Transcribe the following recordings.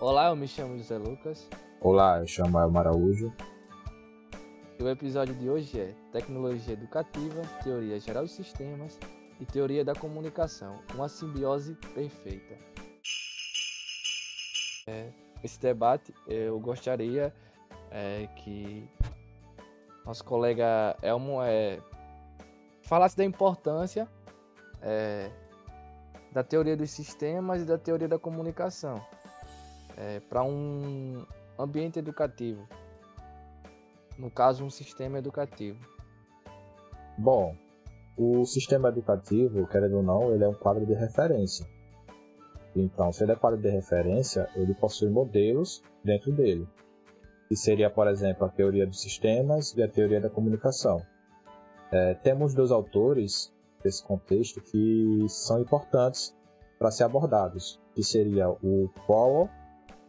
Olá, eu me chamo José Lucas. Olá, eu chamo Elmo Araújo. E o episódio de hoje é Tecnologia Educativa, Teoria Geral dos Sistemas e Teoria da Comunicação, uma simbiose perfeita. É, esse debate eu gostaria é, que nosso colega Elmo é, falasse da importância é, da teoria dos sistemas e da teoria da comunicação é, para um ambiente educativo. No caso, um sistema educativo. Bom, o sistema educativo, querendo ou não, ele é um quadro de referência. Então, se ele é quadro de referência, ele possui modelos dentro dele. Que seria, por exemplo, a teoria dos sistemas e a teoria da comunicação. É, temos dois autores desse contexto que são importantes para ser abordados, que seria o Powell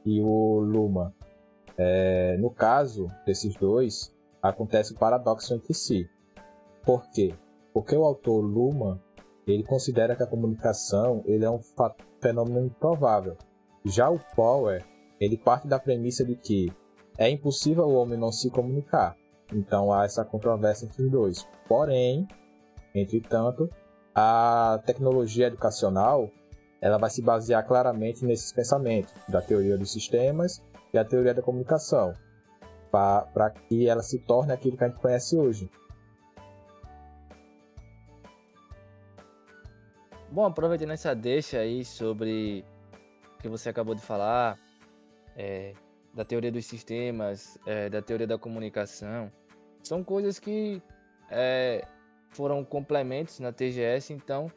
e o Luma. É, no caso desses dois, acontece o paradoxo entre si. Por quê? Porque o autor Luma ele considera que a comunicação ele é um fenômeno improvável. Já o Power ele parte da premissa de que é impossível o homem não se comunicar. Então há essa controvérsia entre os dois. Porém, entretanto, a tecnologia educacional ela vai se basear claramente nesses pensamentos da teoria dos sistemas e a teoria da comunicação, para que ela se torne aquilo que a gente conhece hoje. Bom, aproveitando essa deixa aí sobre o que você acabou de falar, é, da teoria dos sistemas, é, da teoria da comunicação, são coisas que é, foram complementos na TGS, então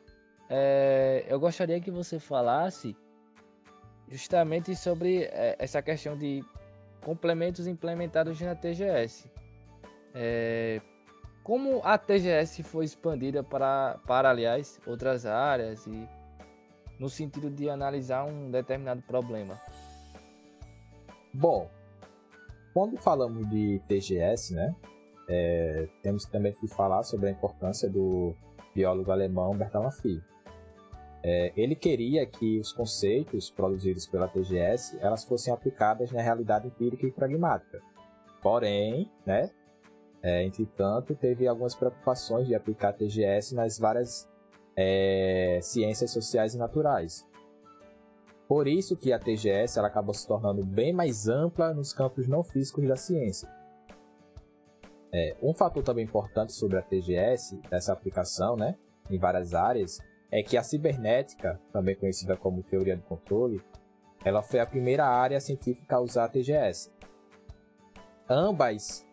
é, eu gostaria que você falasse justamente sobre é, essa questão de complementos implementados na TGS. É, como a TGS foi expandida para, para, aliás, outras áreas e no sentido de analisar um determinado problema? Bom, quando falamos de TGS, né, é, temos também que falar sobre a importância do biólogo alemão Bertalan Filho. É, ele queria que os conceitos produzidos pela TGS elas fossem aplicadas na realidade empírica e pragmática. Porém, né, é, entretanto, teve algumas preocupações de aplicar a TGS nas várias é, ciências sociais e naturais. Por isso que a TGS ela acabou se tornando bem mais ampla nos campos não físicos da ciência. É, um fator também importante sobre a TGS, dessa aplicação né, em várias áreas, é que a cibernética, também conhecida como teoria do controle, ela foi a primeira área científica a usar a TGS. Ambas,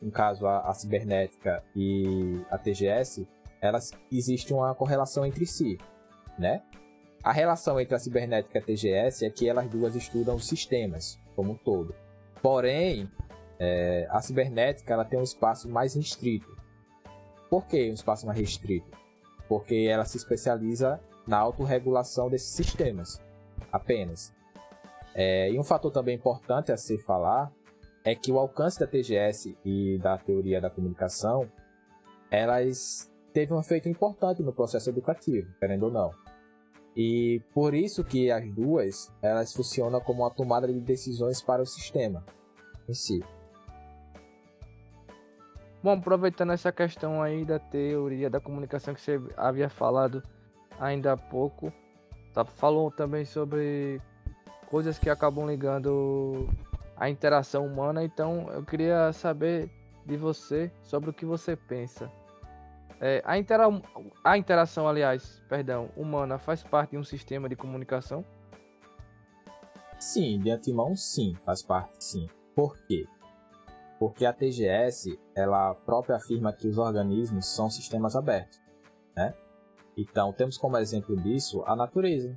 no caso a, a cibernética e a TGS, elas existe uma correlação entre si, né? A relação entre a cibernética e a TGS é que elas duas estudam sistemas como um todo. Porém, é, a cibernética ela tem um espaço mais restrito. Por que um espaço mais restrito? Porque ela se especializa na autorregulação desses sistemas, apenas. É, e um fator também importante a se falar é que o alcance da TGS e da teoria da comunicação, elas teve um efeito importante no processo educativo, querendo ou não. E por isso que as duas, elas funcionam como uma tomada de decisões para o sistema em si. Bom, aproveitando essa questão aí da teoria da comunicação que você havia falado ainda há pouco, tá, falou também sobre coisas que acabam ligando a interação humana, então eu queria saber de você sobre o que você pensa. É, a, intera a interação, aliás, perdão, humana faz parte de um sistema de comunicação? Sim, de antemão sim, faz parte sim. Por quê? Porque a TGS ela própria afirma que os organismos são sistemas abertos, né? Então temos como exemplo disso a natureza,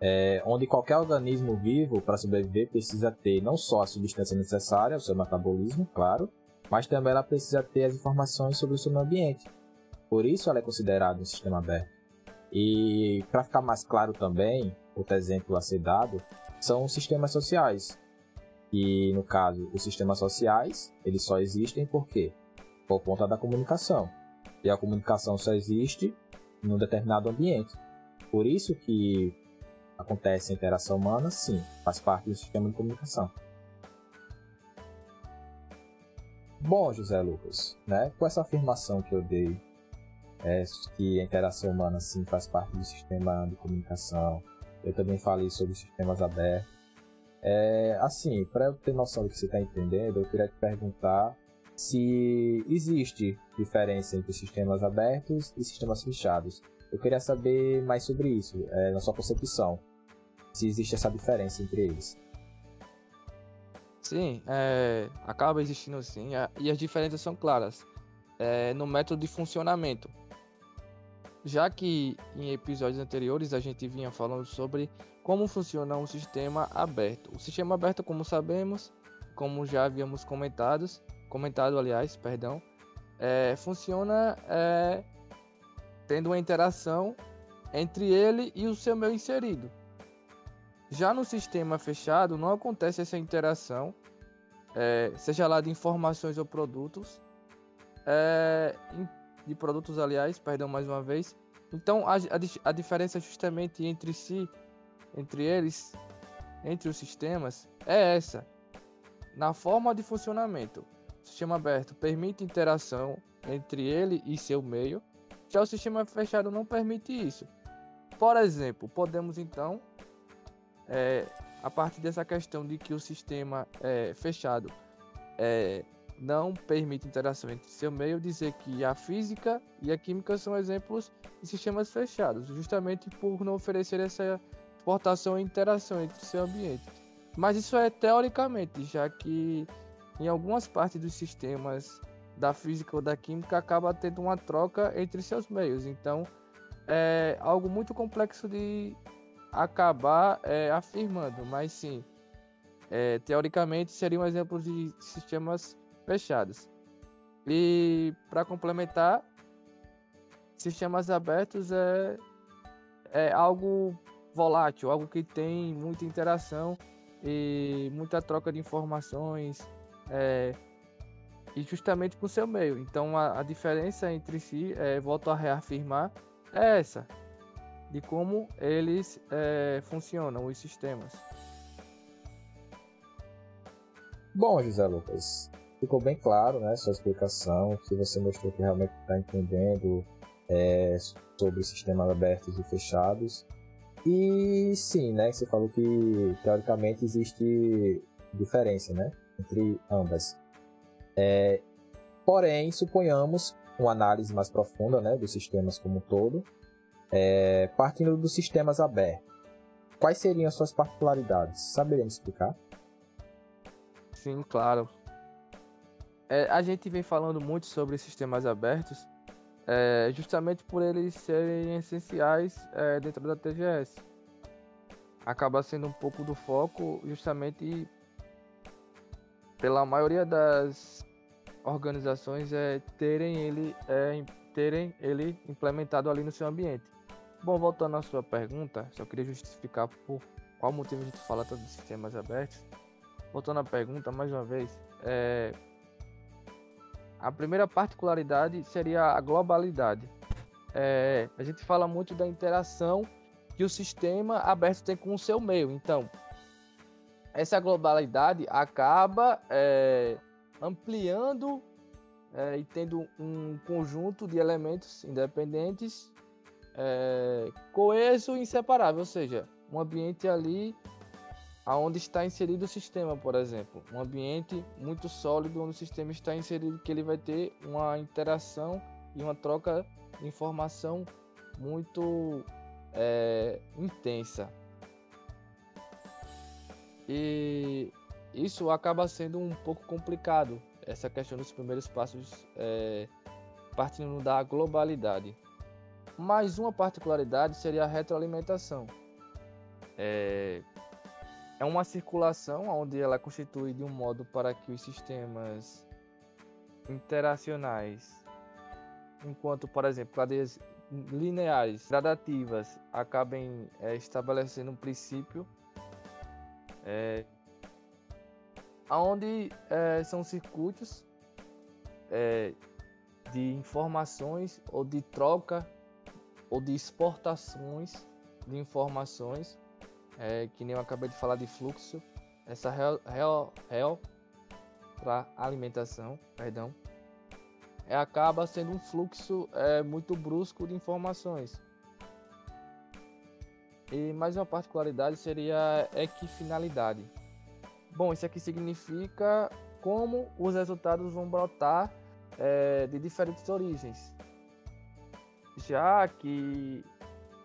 é, onde qualquer organismo vivo para sobreviver precisa ter não só a substância necessária, o seu metabolismo, claro, mas também ela precisa ter as informações sobre o seu ambiente. Por isso ela é considerada um sistema aberto. E para ficar mais claro também, outro exemplo a ser dado são os sistemas sociais, e no caso, os sistemas sociais, eles só existem por quê? Por conta da comunicação. E a comunicação só existe em um determinado ambiente. Por isso que acontece a interação humana, sim, faz parte do sistema de comunicação. Bom, José Lucas, né, com essa afirmação que eu dei, é, que a interação humana sim faz parte do sistema de comunicação, eu também falei sobre sistemas abertos. É, assim, para eu ter noção do que você está entendendo, eu queria te perguntar se existe diferença entre sistemas abertos e sistemas fechados. Eu queria saber mais sobre isso, é, na sua concepção. Se existe essa diferença entre eles. Sim, é, acaba existindo sim, e as diferenças são claras é, no método de funcionamento. Já que em episódios anteriores a gente vinha falando sobre como funciona um sistema aberto. O sistema aberto, como sabemos, como já havíamos comentados, comentado aliás, perdão, é, funciona é, tendo uma interação entre ele e o seu meio inserido. Já no sistema fechado não acontece essa interação, é, seja lá de informações ou produtos, é, de produtos aliás, perdão mais uma vez. Então a, a, a diferença justamente entre si, entre eles, entre os sistemas, é essa. Na forma de funcionamento, o sistema aberto permite interação entre ele e seu meio, já o sistema fechado não permite isso. Por exemplo, podemos então, é, a partir dessa questão de que o sistema é, fechado é, não permite interação entre seu meio, dizer que a física e a química são exemplos de sistemas fechados, justamente por não oferecer essa exportação e interação entre seu ambiente. Mas isso é teoricamente, já que em algumas partes dos sistemas da física ou da química acaba tendo uma troca entre seus meios. Então é algo muito complexo de acabar é, afirmando, mas sim, é, teoricamente seria um exemplo de sistemas fechados. E para complementar, sistemas abertos é, é algo volátil, algo que tem muita interação e muita troca de informações. É, e justamente com o seu meio. Então a, a diferença entre si, é, volto a reafirmar, é essa, de como eles é, funcionam, os sistemas. Bom, José Lucas, ficou bem claro, né, sua explicação, que você mostrou que realmente está entendendo é, sobre sistemas abertos e fechados. E sim, né, você falou que teoricamente existe diferença, né, entre ambas. É, porém, suponhamos uma análise mais profunda né, dos sistemas como um todo, é, partindo dos sistemas abertos. Quais seriam as suas particularidades? Saberia me explicar? Sim, claro. É, a gente vem falando muito sobre sistemas abertos, é, justamente por eles serem essenciais é, dentro da TGS. Acaba sendo um pouco do foco, justamente pela maioria das organizações é, terem, ele, é, terem ele implementado ali no seu ambiente. Bom, voltando à sua pergunta, só queria justificar por qual motivo a gente fala tanto de sistemas abertos. Voltando à pergunta, mais uma vez, é, a primeira particularidade seria a globalidade. É, a gente fala muito da interação que o sistema aberto tem com o seu meio. Então, essa globalidade acaba é, ampliando é, e tendo um conjunto de elementos independentes é, coeso e inseparável, ou seja, um ambiente ali aonde está inserido o sistema, por exemplo, um ambiente muito sólido onde o sistema está inserido, que ele vai ter uma interação e uma troca de informação muito é, intensa. E isso acaba sendo um pouco complicado, essa questão dos primeiros passos é, partindo da globalidade. Mais uma particularidade seria a retroalimentação. É, é uma circulação onde ela é constitui de um modo para que os sistemas interacionais, enquanto, por exemplo, cadeias lineares, gradativas, acabem é, estabelecendo um princípio é, onde é, são circuitos é, de informações ou de troca ou de exportações de informações é, que nem eu acabei de falar de fluxo, essa real, real, real para alimentação, perdão, é, acaba sendo um fluxo é, muito brusco de informações. E mais uma particularidade seria equifinalidade. Bom, isso aqui significa como os resultados vão brotar é, de diferentes origens. Já que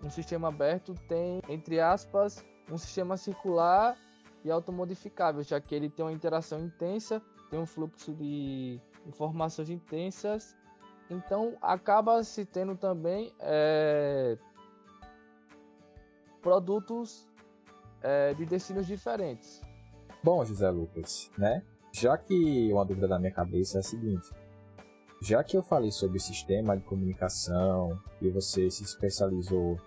um sistema aberto tem, entre aspas, um sistema circular e automodificável, já que ele tem uma interação intensa, tem um fluxo de informações intensas, então acaba se tendo também é, produtos é, de destinos diferentes. Bom, José Lucas, né? Já que uma dúvida da minha cabeça é a seguinte: já que eu falei sobre sistema de comunicação e você se especializou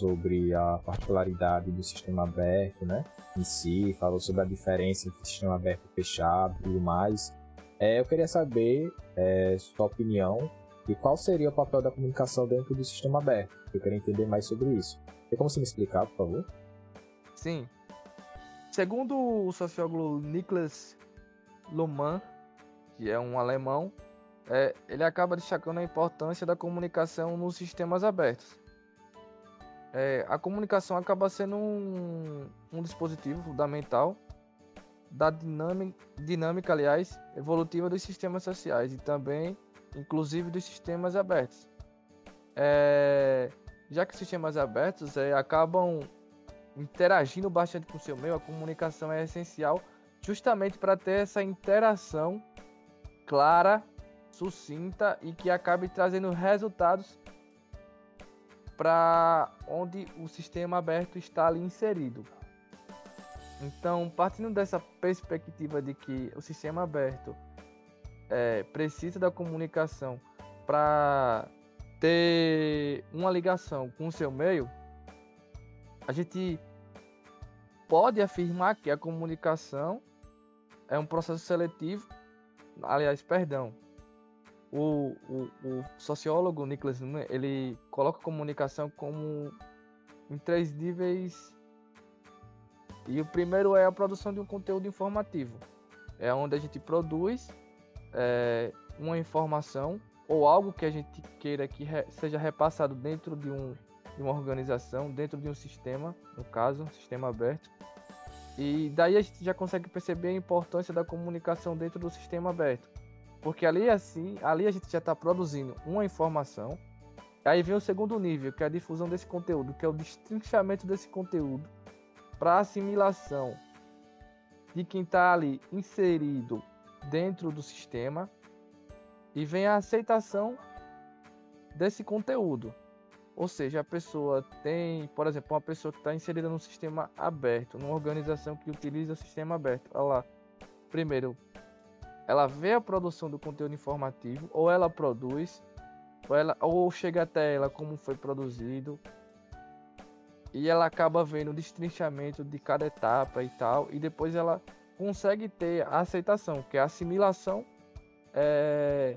sobre a particularidade do sistema aberto, né, em si, falou sobre a diferença entre sistema aberto e fechado e tudo mais, é, eu queria saber é, sua opinião e qual seria o papel da comunicação dentro do sistema aberto. Eu queria entender mais sobre isso. Tem como você me explicar, por favor? Sim. Segundo o sociólogo Niklas Luhmann, que é um alemão, é, ele acaba destacando a importância da comunicação nos sistemas abertos. É, a comunicação acaba sendo um, um dispositivo fundamental da dinâmica, dinâmica, aliás, evolutiva dos sistemas sociais e também, inclusive, dos sistemas abertos. É, já que sistemas abertos é, acabam interagindo bastante com o seu meio, a comunicação é essencial justamente para ter essa interação clara, sucinta e que acabe trazendo resultados para onde o sistema aberto está ali inserido. Então, partindo dessa perspectiva de que o sistema aberto é, precisa da comunicação para ter uma ligação com o seu meio, a gente pode afirmar que a comunicação é um processo seletivo, aliás, perdão, o, o, o sociólogo Nicholas Nunes, ele coloca a comunicação como em três níveis e o primeiro é a produção de um conteúdo informativo, é onde a gente produz é, uma informação ou algo que a gente queira que re, seja repassado dentro de, um, de uma organização, dentro de um sistema, no caso, um sistema aberto. E daí a gente já consegue perceber a importância da comunicação dentro do sistema aberto. Porque ali assim, ali a gente já está produzindo uma informação. Aí vem o segundo nível, que é a difusão desse conteúdo, que é o destrinchamento desse conteúdo para assimilação de quem está ali inserido dentro do sistema e vem a aceitação desse conteúdo. Ou seja, a pessoa tem, por exemplo, uma pessoa que está inserida num sistema aberto, numa organização que utiliza o sistema aberto. Ela, primeiro, ela vê a produção do conteúdo informativo, ou ela produz, ou, ela, ou chega até ela como foi produzido, e ela acaba vendo o destrinchamento de cada etapa e tal, e depois ela consegue ter a aceitação, que é a assimilação é,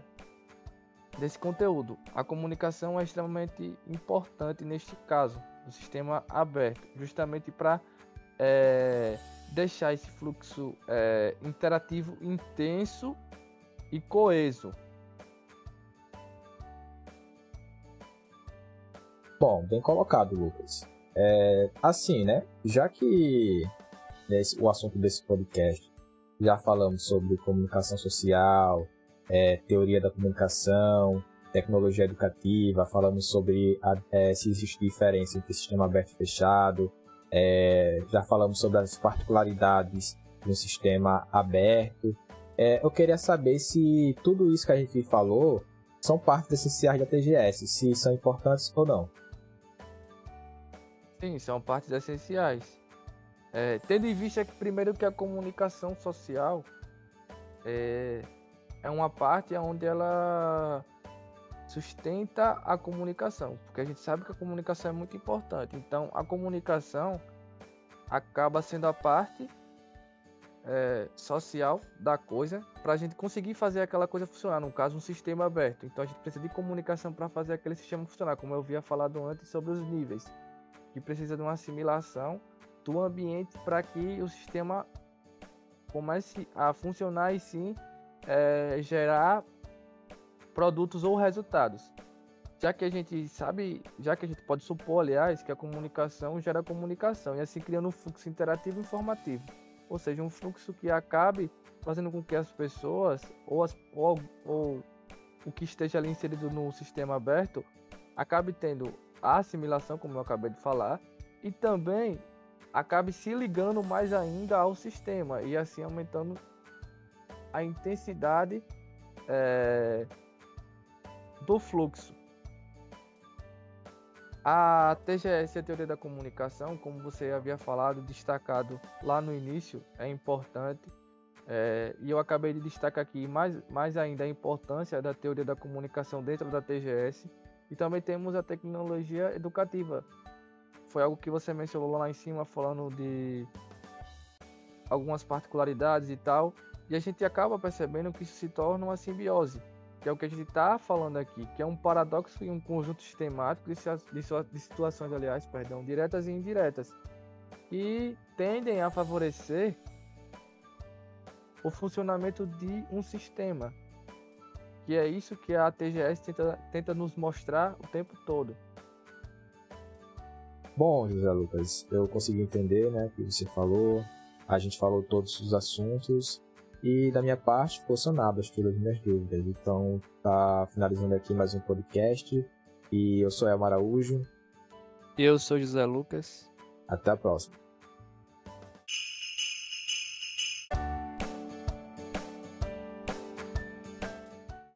desse conteúdo. A comunicação é extremamente importante neste caso, no sistema aberto, justamente para é, deixar esse fluxo é, interativo intenso e coeso. Bom, bem colocado, Lucas. É, assim, né? Já que esse, o assunto desse podcast já falamos sobre comunicação social, é, teoria da comunicação, tecnologia educativa, falamos sobre a, é, se existe diferença entre sistema aberto e fechado, é, já falamos sobre as particularidades de um sistema aberto. É, eu queria saber se tudo isso que a gente falou são partes essenciais da TGS, se são importantes ou não. Sim, são partes essenciais. É, tendo em vista que primeiro que a comunicação social é, é uma parte onde ela sustenta a comunicação, porque a gente sabe que a comunicação é muito importante. Então, a comunicação acaba sendo a parte é, social da coisa para a gente conseguir fazer aquela coisa funcionar. No caso, um sistema aberto. Então, a gente precisa de comunicação para fazer aquele sistema funcionar, como eu havia falado antes sobre os níveis, que precisa de uma assimilação do ambiente para que o sistema comece a funcionar e sim é, gerar produtos ou resultados. Já que a gente sabe, já que a gente pode supor, aliás, que a comunicação gera comunicação e assim criando um fluxo interativo e informativo. Ou seja, um fluxo que acabe fazendo com que as pessoas ou, as, ou, ou o que esteja ali inserido no sistema aberto acabe tendo a assimilação, como eu acabei de falar, e também acabe se ligando mais ainda ao sistema e assim aumentando a intensidade é, do fluxo. A TGS, a teoria da comunicação, como você havia falado, destacado lá no início, é importante. É, e eu acabei de destacar aqui mais, mais ainda a importância da teoria da comunicação dentro da TGS. E também temos a tecnologia educativa. Foi algo que você mencionou lá em cima, falando de algumas particularidades e tal. E a gente acaba percebendo que isso se torna uma simbiose que é o que a gente está falando aqui, que é um paradoxo e um conjunto sistemático de, situações, aliás, perdão, diretas e indiretas, que tendem a favorecer o funcionamento de um sistema, que é isso que a TGS tenta, tenta nos mostrar o tempo todo. Bom, José Lucas, eu consegui entender né, o que você falou, a gente falou todos os assuntos e da minha parte, ficou sanadas todas as minhas dúvidas. Então, tá finalizando aqui mais um podcast. E eu sou Elmar Araújo. Eu sou José Lucas. Até a próxima.